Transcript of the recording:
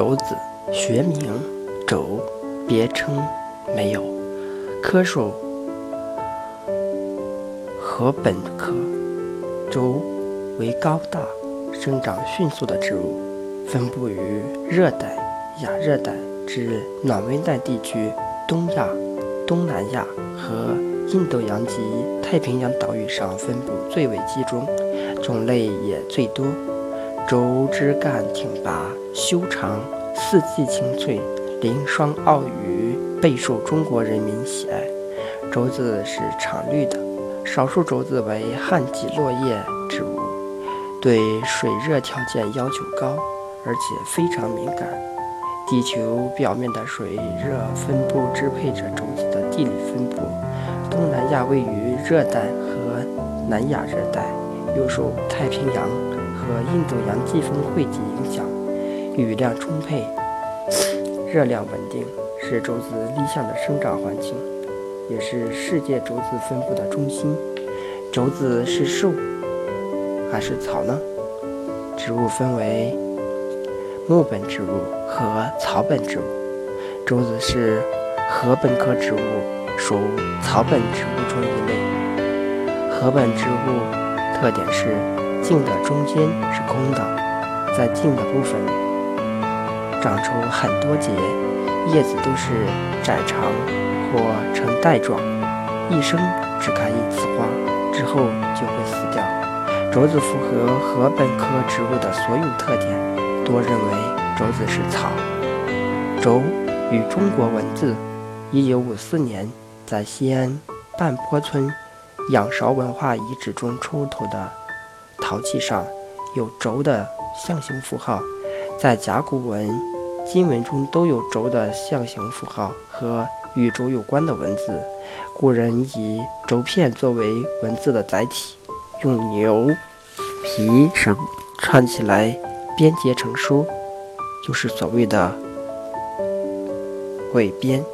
轴子，学名轴，别称没有。科属禾本科。轴为高大、生长迅速的植物，分布于热带、亚热带至暖温带地区，东亚、东南亚和印度洋及太平洋岛屿上分布最为集中，种类也最多。轴枝干挺拔、修长，四季青翠，鳞双傲雨，备受中国人民喜爱。轴子是常绿的，少数轴子为旱季落叶植物，对水热条件要求高，而且非常敏感。地球表面的水热分布支配着轴子的地理分布。东南亚位于热带和南亚热带，又受太平洋。和印度洋季风汇集影响，雨量充沛，热量稳定，是竹子理想的生长环境，也是世界竹子分布的中心。竹子是树还是草呢？植物分为木本植物和草本植物。竹子是禾本科植物，属草本植物中一类。禾本植物特点是。茎的中间是空的，在茎的部分长出很多节，叶子都是窄长或呈带状，一生只开一次花，之后就会死掉。竹子符合禾本科植物的所有特点，多认为竹子是草。轴与中国文字，一九五四年在西安半坡村仰韶文化遗址中出土的。陶器上有轴的象形符号，在甲骨文、金文中都有轴的象形符号和与轴有关的文字。古人以轴片作为文字的载体，用牛皮绳串起来编结成书，就是所谓的鬼编。